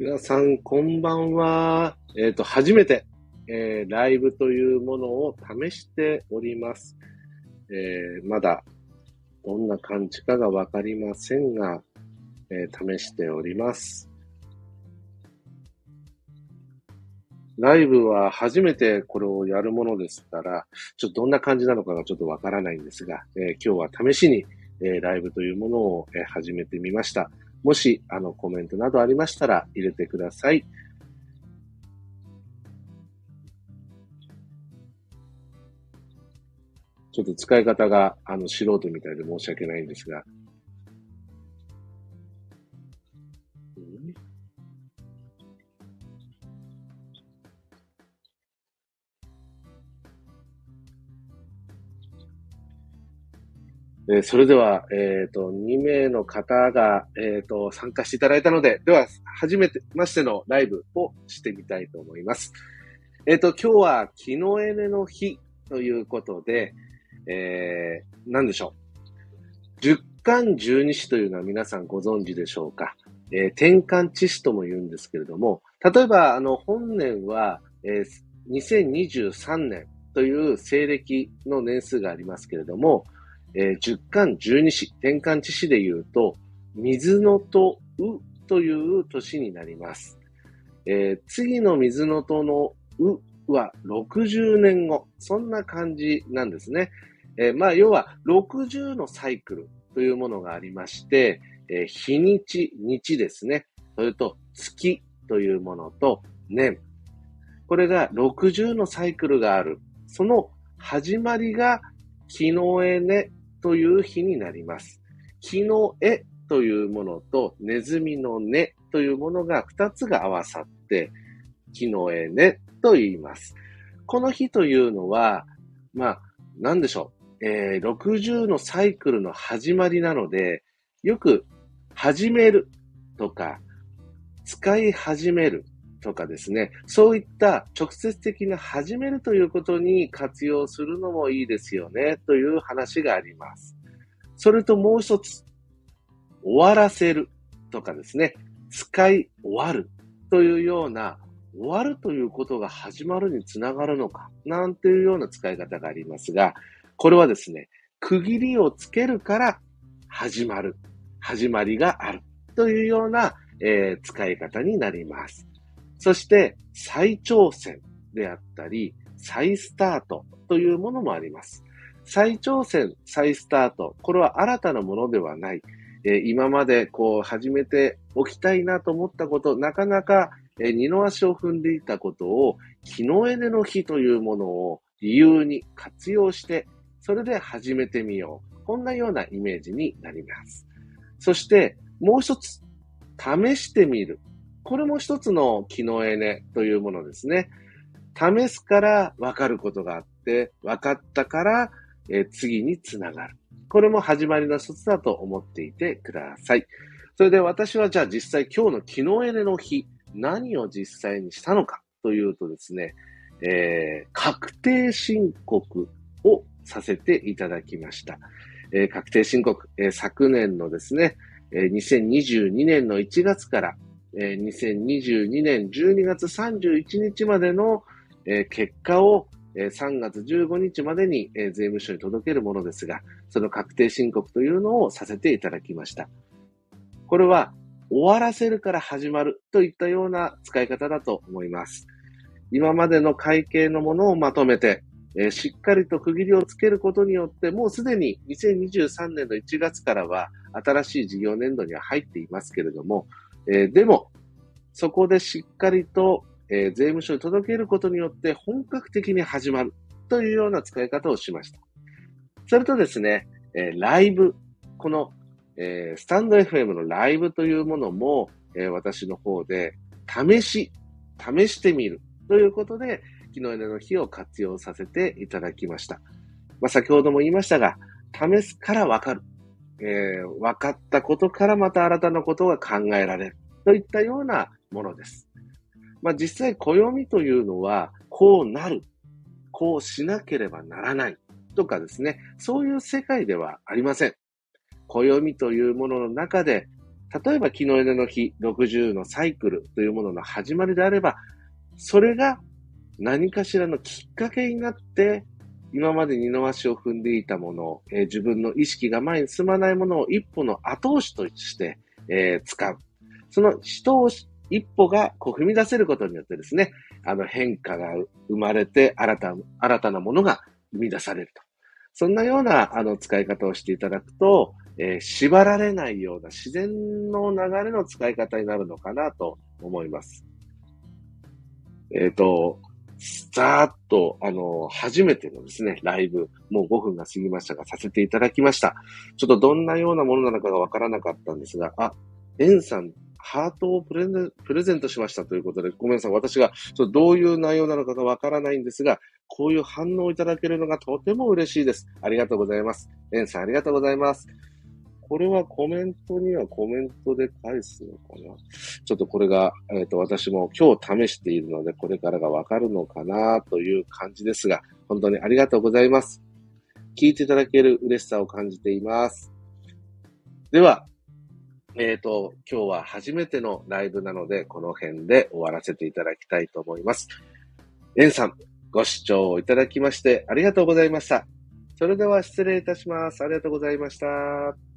皆さん、こんばんは。えっ、と、初めて、えーライブというものを試しております。えーまだ、どんな感じかがわかりませんが、えー試しております。ライブは初めてこれをやるものですから、ちょっとどんな感じなのかがちょっとわからないんですが、えー今日は試しに、えーライブというものを、えー始めてみました。もし、あの、コメントなどありましたら入れてください。ちょっと使い方が、あの、素人みたいで申し訳ないんですが。えそれでは、えっ、と、2名の方が、えっ、と、参加していただいたので、では、初めてましてのライブをしてみたいと思います。えっ、と、今日は、木のエネの日ということで、えー、何でしょう。十干十二支というのは皆さんご存知でしょうか。えー、転換知支とも言うんですけれども、例えば、あの、本年は、えー2023年という西暦の年数がありますけれども、えー、十干十二支、転換知支で言うと、水のとうという年になります。えー次の水のとのうは60年後、そんな感じなんですね。えーまあ、要は60のサイクルというものがありまして、えー日にち、日ですね。それと月というものと年。これが60のサイクルがある。その始まりが、木の絵ねという日になります。木の絵というものとネズミの根というものが2つが合わさって、木の絵ねと言います。この日というのは、まあ、なんでしょう。えー60のサイクルの始まりなので、よく始めるとか、使い始めるとかですね、そういった直接的な始めるということに活用するのもいいですよね、という話があります。それともう一つ、終わらせるとかですね、使い終わる。というような、終わるということが始まるにつながるのか、なんていうような使い方がありますが、これはですね、区切りをつけるから始まる、始まりがある。というような、えー使い方になります。そして、再挑戦であったり、再スタートというものもあります。再挑戦、再スタート、これは新たなものではない。えー今までこう始めておきたいなと思ったこと、なかなか、え二の足を踏んでいたことを、木のエネの日というものを理由に活用して、それで始めてみよう。こんなようなイメージになります。そして、もう一つ、試してみる。これも一つの木のエネというものですね。試すから分かることがあって、分かったから、え次につながる。これも始まりの一つだと思っていてください。それで私はじゃあ実際今日の木のエネの日、何を実際にしたのかというとですね、えー確定申告をさせていただきました。えー確定申告、えー昨年のですね、えー2022年の1月から、えー2022年12月31日までの、結果を、えー3月15日までに、税務署に届けるものですが、その確定申告というのをさせていただきました。これは終わらせるから始まるといったような使い方だと思います。今までの会計のものをまとめて、えーしっかりと区切りをつけることによって、もうすでに2023年の1月からは新しい事業年度には入っていますけれども、えーでも、そこでしっかりと、えー税務署に届けることによって本格的に始まるというような使い方をしました。それとですね、えーライブ、この、えースタンド FM のライブというものも、えー私の方で試し、試してみるということで、昨日の日を活用させていただきました。まあ、先ほども言いましたが、試すからわかる。えー分かったことからまた新たなことが考えられる。といったようなものです。まあ、実際、暦というのは、こうなる。こうしなければならない。とかですね。そういう世界ではありません。暦というものの中で、例えば昨日の日60のサイクルというものの始まりであれば、それが何かしらのきっかけになって、今まで二の足を踏んでいたもの、えー、自分の意識が前に進まないものを一歩の後押しとして、えー、使う。その人を一歩がこう踏み出せることによってですね、あの変化が生まれて新た新たなものが生み出されると。そんなようなあの使い方をしていただくと、えー、縛られないような自然の流れの使い方になるのかなと思います。えっ、ー、と、ざーっと、あの、初めてのですね、ライブ、もう5分が過ぎましたが、させていただきました。ちょっとどんなようなものなのかがわからなかったんですが、あ、エンさん、ハートをプレゼントしましたということで、ごめんなさい。私がちょっとどういう内容なのかがわからないんですが、こういう反応をいただけるのがとても嬉しいです。ありがとうございます。エンさん、ありがとうございます。これはコメントにはコメントで返すのかな？ちょっとこれが、えっ、ー、と、私も今日試しているので、これからがわかるのかなという感じですが、本当にありがとうございます。聞いていただける嬉しさを感じています。では、えっ、ー、と、今日は初めてのライブなので、この辺で終わらせていただきたいと思います。エンさん、ご視聴いただきましてありがとうございました。それでは失礼いたします。ありがとうございました。